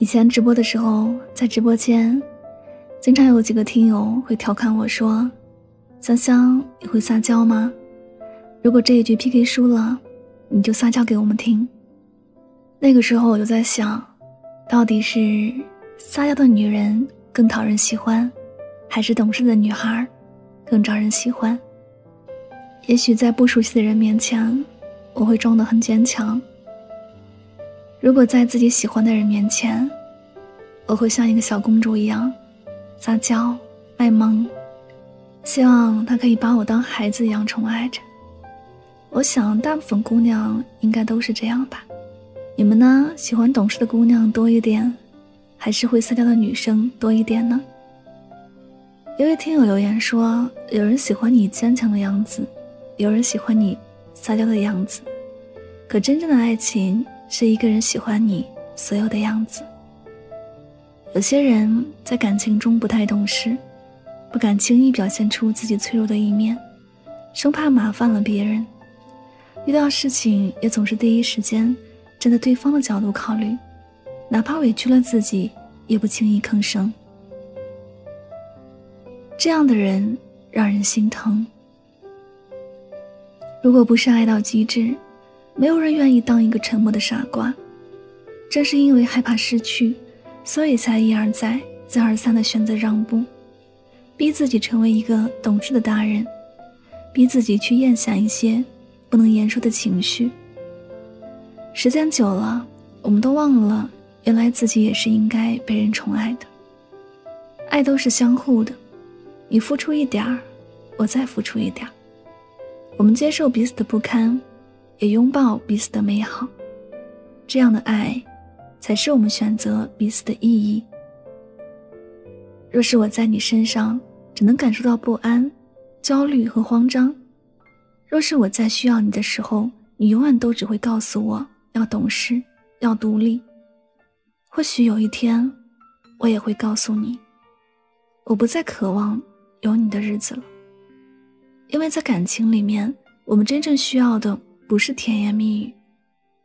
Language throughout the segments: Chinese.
以前直播的时候，在直播间，经常有几个听友会调侃我说：“香香，你会撒娇吗？如果这一局 PK 输了，你就撒娇给我们听。”那个时候我就在想，到底是撒娇的女人更讨人喜欢，还是懂事的女孩更招人喜欢？也许在不熟悉的人面前，我会装得很坚强。如果在自己喜欢的人面前，我会像一个小公主一样撒娇卖萌，希望他可以把我当孩子一样宠爱着。我想大部分姑娘应该都是这样吧？你们呢？喜欢懂事的姑娘多一点，还是会撒娇的女生多一点呢？一位听友留言说：“有人喜欢你坚强的样子，有人喜欢你撒娇的样子，可真正的爱情……”是一个人喜欢你所有的样子。有些人在感情中不太懂事，不敢轻易表现出自己脆弱的一面，生怕麻烦了别人。遇到事情也总是第一时间站在对方的角度考虑，哪怕委屈了自己，也不轻易吭声。这样的人让人心疼。如果不是爱到极致，没有人愿意当一个沉默的傻瓜，正是因为害怕失去，所以才一而再、再而三的选择让步，逼自己成为一个懂事的大人，逼自己去咽下一些不能言说的情绪。时间久了，我们都忘了，原来自己也是应该被人宠爱的。爱都是相互的，你付出一点儿，我再付出一点儿，我们接受彼此的不堪。也拥抱彼此的美好，这样的爱，才是我们选择彼此的意义。若是我在你身上只能感受到不安、焦虑和慌张，若是我在需要你的时候，你永远都只会告诉我要懂事、要独立，或许有一天，我也会告诉你，我不再渴望有你的日子了，因为在感情里面，我们真正需要的。不是甜言蜜语，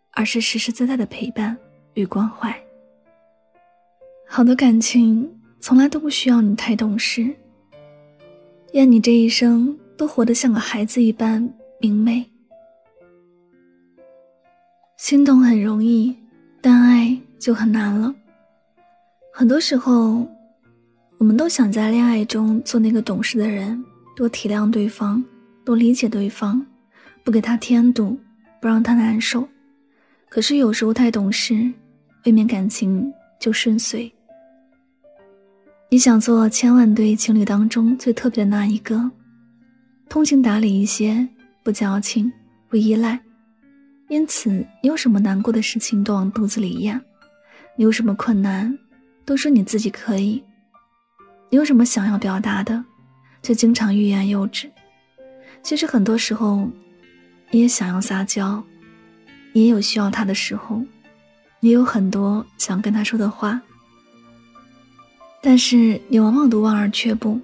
而是实实在在的陪伴与关怀。好的感情从来都不需要你太懂事，愿你这一生都活得像个孩子一般明媚。心动很容易，但爱就很难了。很多时候，我们都想在恋爱中做那个懂事的人，多体谅对方，多理解对方。不给他添堵，不让他难受。可是有时候太懂事，未免感情就顺遂。你想做千万对情侣当中最特别的那一个，通情达理一些，不矫情，不依赖。因此，你有什么难过的事情都往肚子里咽，你有什么困难都说你自己可以，你有什么想要表达的，却经常欲言又止。其实很多时候。你也想要撒娇，你也有需要他的时候，你有很多想跟他说的话，但是你往往都望而却步，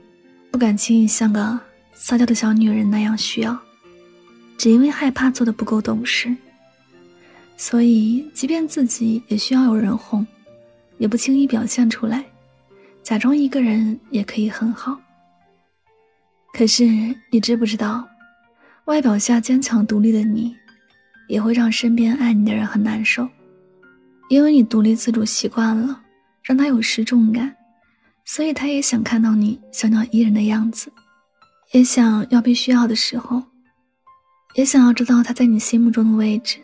不敢轻易像个撒娇的小女人那样需要，只因为害怕做的不够懂事。所以，即便自己也需要有人哄，也不轻易表现出来，假装一个人也可以很好。可是，你知不知道？外表下坚强独立的你，也会让身边爱你的人很难受，因为你独立自主习惯了，让他有失重感，所以他也想看到你小鸟依人的样子，也想要被需要的时候，也想要知道他在你心目中的位置。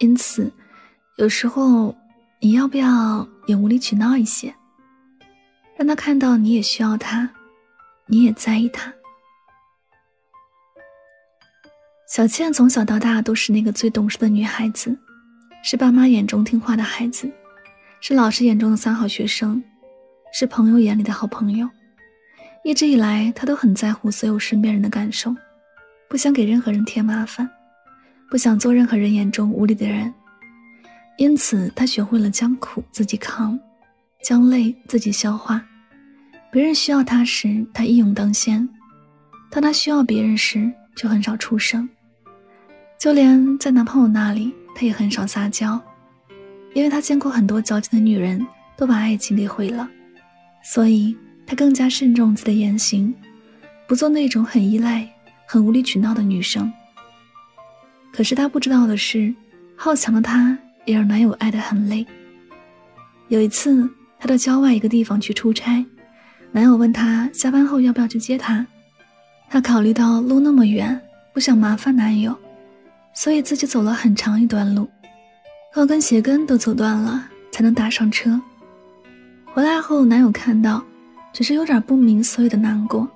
因此，有时候你要不要也无理取闹一些，让他看到你也需要他，你也在意他。小倩从小到大都是那个最懂事的女孩子，是爸妈眼中听话的孩子，是老师眼中的三好学生，是朋友眼里的好朋友。一直以来，她都很在乎所有身边人的感受，不想给任何人添麻烦，不想做任何人眼中无理的人。因此，她学会了将苦自己扛，将累自己消化。别人需要她时，她一勇当先；当她需要别人时，就很少出声。就连在男朋友那里，她也很少撒娇，因为她见过很多矫情的女人都把爱情给毁了，所以她更加慎重自己的言行，不做那种很依赖、很无理取闹的女生。可是她不知道的是，好强的她也让男友爱得很累。有一次，她到郊外一个地方去出差，男友问她下班后要不要去接她，她考虑到路那么远，不想麻烦男友。所以自己走了很长一段路，高跟鞋跟都走断了，才能打上车。回来后，男友看到，只是有点不明所以的难过。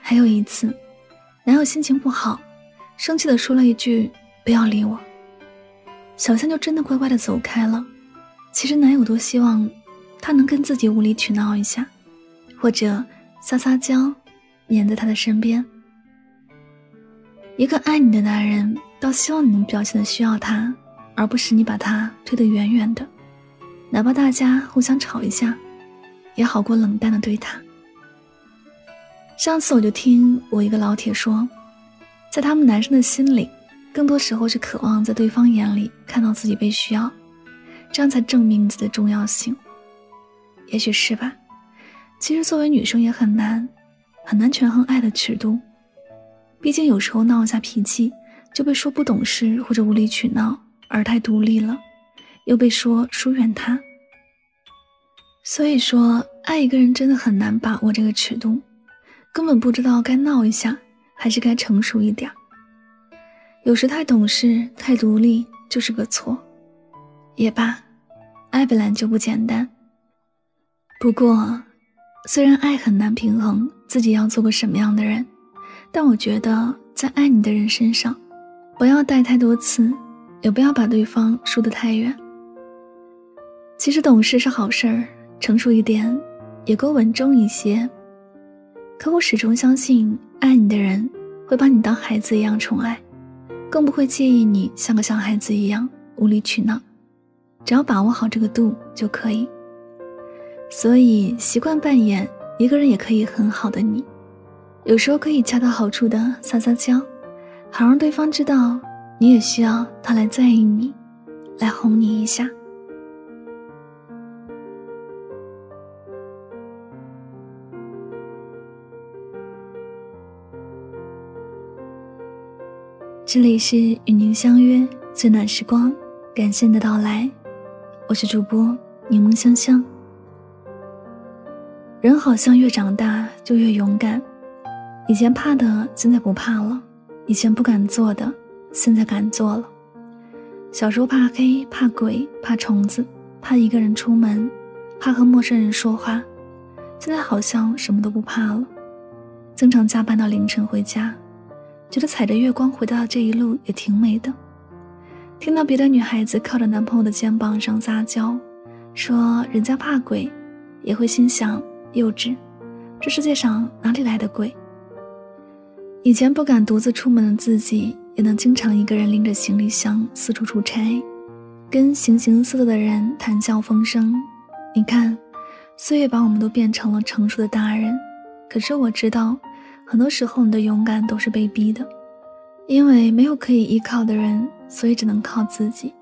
还有一次，男友心情不好，生气的说了一句“不要理我”，小倩就真的乖乖的走开了。其实男友多希望，她能跟自己无理取闹一下，或者撒撒娇，黏在他的身边。一个爱你的男人。倒希望你能表现的需要他，而不是你把他推得远远的。哪怕大家互相吵一下，也好过冷淡的对他。上次我就听我一个老铁说，在他们男生的心里，更多时候是渴望在对方眼里看到自己被需要，这样才证明自己的重要性。也许是吧。其实作为女生也很难，很难权衡爱的尺度。毕竟有时候闹一下脾气。就被说不懂事或者无理取闹，而太独立了，又被说疏远他。所以说，爱一个人真的很难把握这个尺度，根本不知道该闹一下还是该成熟一点。有时太懂事、太独立就是个错，也罢，爱本来就不简单。不过，虽然爱很难平衡自己要做个什么样的人，但我觉得在爱你的人身上。不要带太多次，也不要把对方输得太远。其实懂事是好事儿，成熟一点也够稳重一些。可我始终相信，爱你的人会把你当孩子一样宠爱，更不会介意你像个小孩子一样无理取闹。只要把握好这个度就可以。所以，习惯扮演一个人也可以很好的你，有时候可以恰到好处的撒撒娇。好让对方知道，你也需要他来在意你，来哄你一下。这里是与您相约最暖时光，感谢你的到来，我是主播柠檬香香。人好像越长大就越勇敢，以前怕的现在不怕了。以前不敢做的，现在敢做了。小时候怕黑、怕鬼、怕虫子，怕一个人出门，怕和陌生人说话，现在好像什么都不怕了。经常加班到凌晨回家，觉得踩着月光回到这一路也挺美的。听到别的女孩子靠着男朋友的肩膀上撒娇，说人家怕鬼，也会心想幼稚，这世界上哪里来的鬼？以前不敢独自出门的自己，也能经常一个人拎着行李箱四处出差，跟形形色色的人谈笑风生。你看，岁月把我们都变成了成熟的大人。可是我知道，很多时候你的勇敢都是被逼的，因为没有可以依靠的人，所以只能靠自己。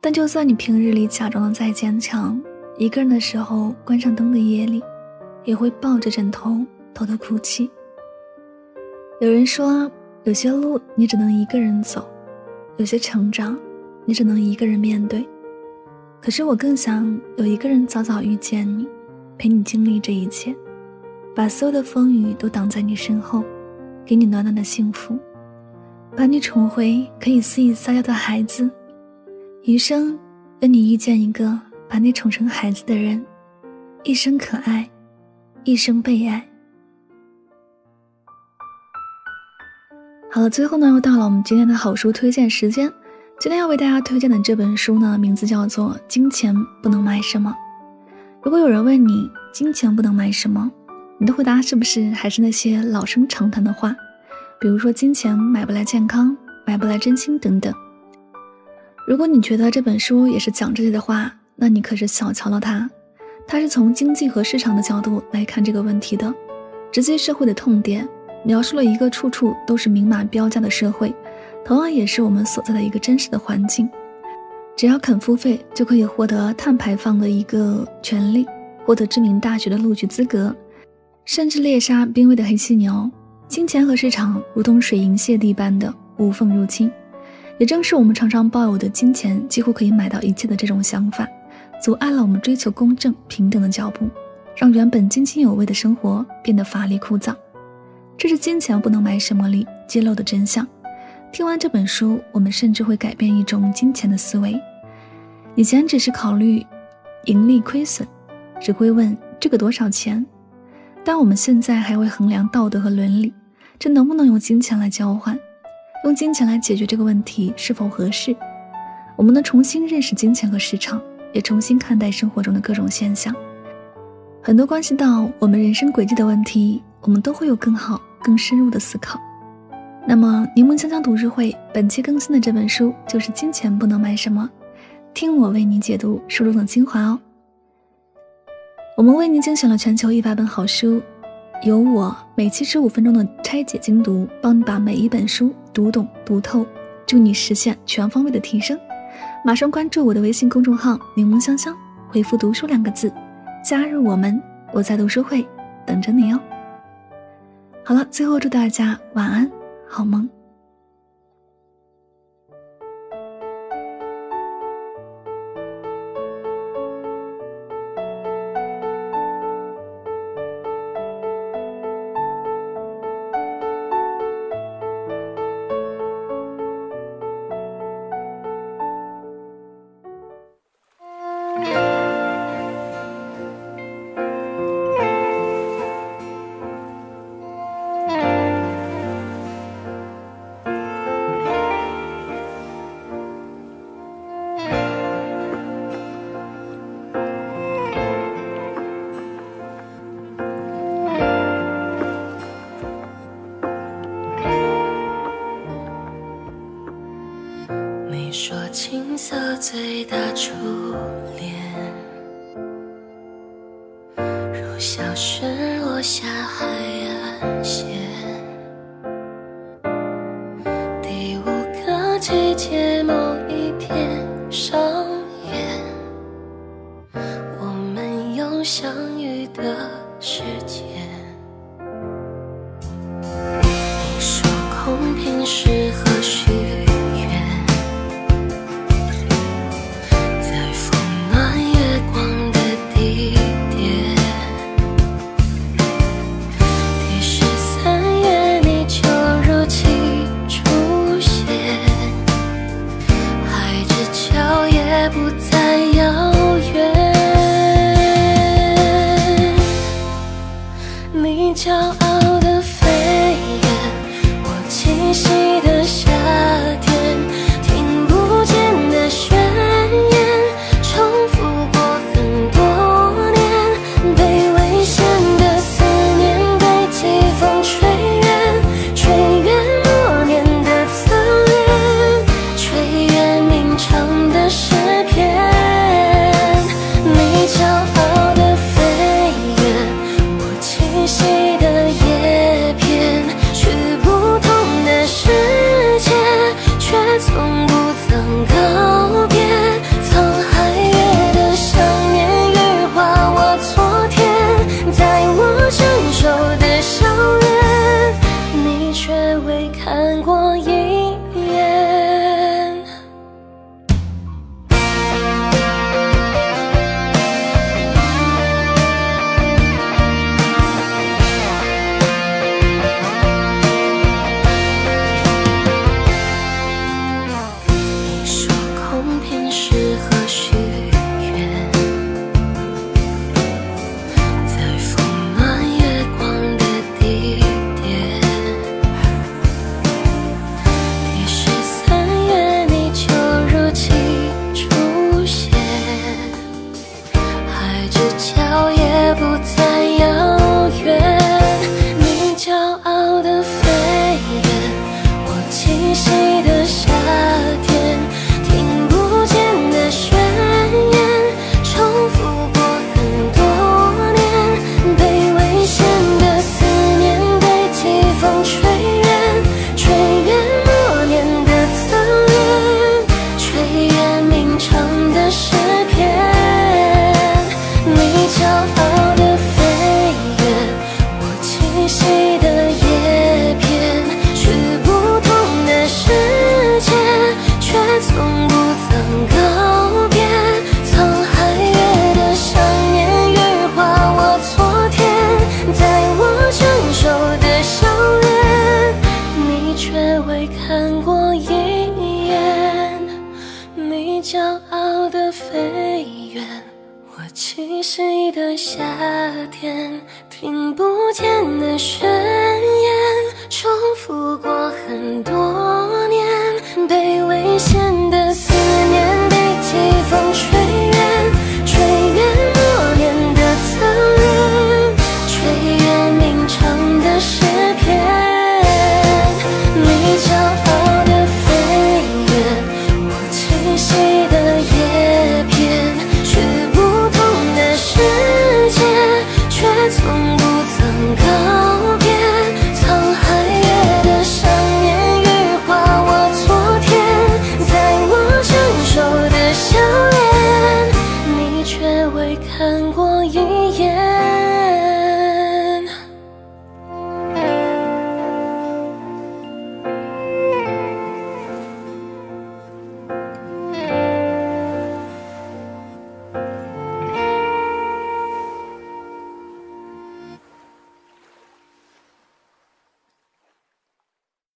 但就算你平日里假装的再坚强，一个人的时候，关上灯的夜里，也会抱着枕头偷偷哭泣。有人说，有些路你只能一个人走，有些成长你只能一个人面对。可是我更想有一个人早早遇见你，陪你经历这一切，把所有的风雨都挡在你身后，给你暖暖的幸福，把你宠回可以肆意撒娇的孩子，余生愿你遇见一个把你宠成孩子的人，一生可爱，一生被爱。好了，最后呢，又到了我们今天的好书推荐时间。今天要为大家推荐的这本书呢，名字叫做《金钱不能买什么》。如果有人问你金钱不能买什么，你的回答是不是还是那些老生常谈的话？比如说，金钱买不来健康，买不来真心等等。如果你觉得这本书也是讲这些的话，那你可是小瞧了它。它是从经济和市场的角度来看这个问题的，直击社会的痛点，描述了一个处处都是明码标价的社会，同样也是我们所在的一个真实的环境。只要肯付费，就可以获得碳排放的一个权利，获得知名大学的录取资格，甚至猎杀濒危的黑犀牛。金钱和市场如同水银泻地般的无缝入侵，也正是我们常常抱有的金钱几乎可以买到一切的这种想法，阻碍了我们追求公正平等的脚步，让原本津津有味的生活变得乏力枯燥。这是金钱不能买什么里揭露的真相。听完这本书，我们甚至会改变一种金钱的思维。以前只是考虑盈利亏损，只会问这个多少钱，但我们现在还会衡量道德和伦理。这能不能用金钱来交换？用金钱来解决这个问题是否合适？我们能重新认识金钱和市场，也重新看待生活中的各种现象。很多关系到我们人生轨迹的问题，我们都会有更好、更深入的思考。那么，柠檬香香读书会本期更新的这本书就是《金钱不能买什么》，听我为你解读书中的精华哦。我们为您精选了全球一百本好书。由我每期十五分钟的拆解精读，帮你把每一本书读懂读透，助你实现全方位的提升。马上关注我的微信公众号“柠檬香香”，回复“读书”两个字，加入我们，我在读书会等着你哦。好了，最后祝大家晚安，好梦。最大初恋，如小雪落下海岸线。夏天，听不见的宣言，重复过很多年，被危险的思念，被季风吹。